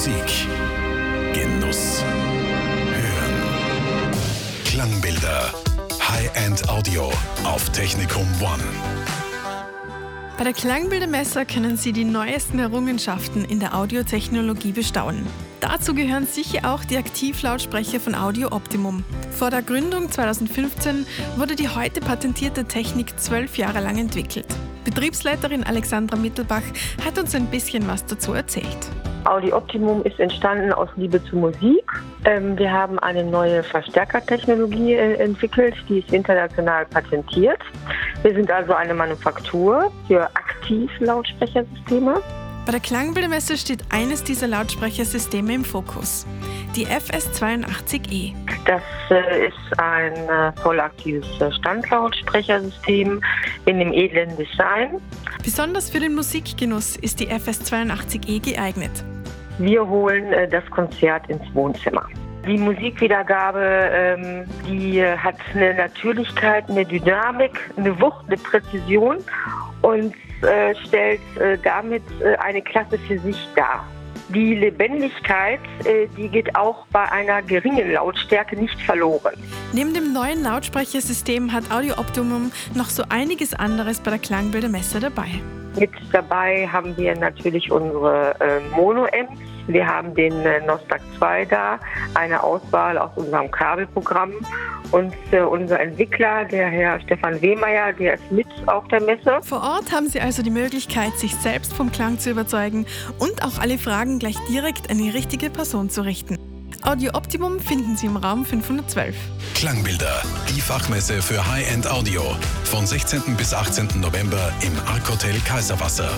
Musik. Genuss. Hören. Klangbilder. High-End Audio auf Technikum One. Bei der Klangbildermesser können Sie die neuesten Errungenschaften in der Audiotechnologie bestaunen. Dazu gehören sicher auch die Aktivlautsprecher von Audio Optimum. Vor der Gründung 2015 wurde die heute patentierte Technik zwölf Jahre lang entwickelt. Betriebsleiterin Alexandra Mittelbach hat uns ein bisschen was dazu erzählt. Audi Optimum ist entstanden aus Liebe zur Musik. Ähm, wir haben eine neue Verstärkertechnologie äh, entwickelt, die ist international patentiert. Wir sind also eine Manufaktur für Aktivlautsprechersysteme. Bei der Klangbildemesse steht eines dieser Lautsprechersysteme im Fokus, die FS82E. Das äh, ist ein äh, vollaktives Standlautsprechersystem in dem edlen Design. Besonders für den Musikgenuss ist die FS82E geeignet. Wir holen äh, das Konzert ins Wohnzimmer. Die Musikwiedergabe, ähm, die hat eine Natürlichkeit, eine Dynamik, eine Wucht, eine Präzision und äh, stellt äh, damit eine Klasse für sich dar. Die Lebendigkeit, die geht auch bei einer geringen Lautstärke nicht verloren. Neben dem neuen Lautsprechersystem hat Audio Optimum noch so einiges anderes bei der Klangbildermesse dabei. Mit dabei haben wir natürlich unsere äh, Mono-Amps. Wir haben den äh, Nostak 2 da, eine Auswahl aus unserem Kabelprogramm. Und äh, unser Entwickler, der Herr Stefan Wehmeier, der ist mit auf der Messe. Vor Ort haben Sie also die Möglichkeit, sich selbst vom Klang zu überzeugen und auch alle Fragen gleich direkt an die richtige Person zu richten. Audio Optimum finden Sie im Raum 512. Klangbilder. Die Fachmesse für High-End Audio. Von 16. bis 18. November im Arc Hotel Kaiserwasser.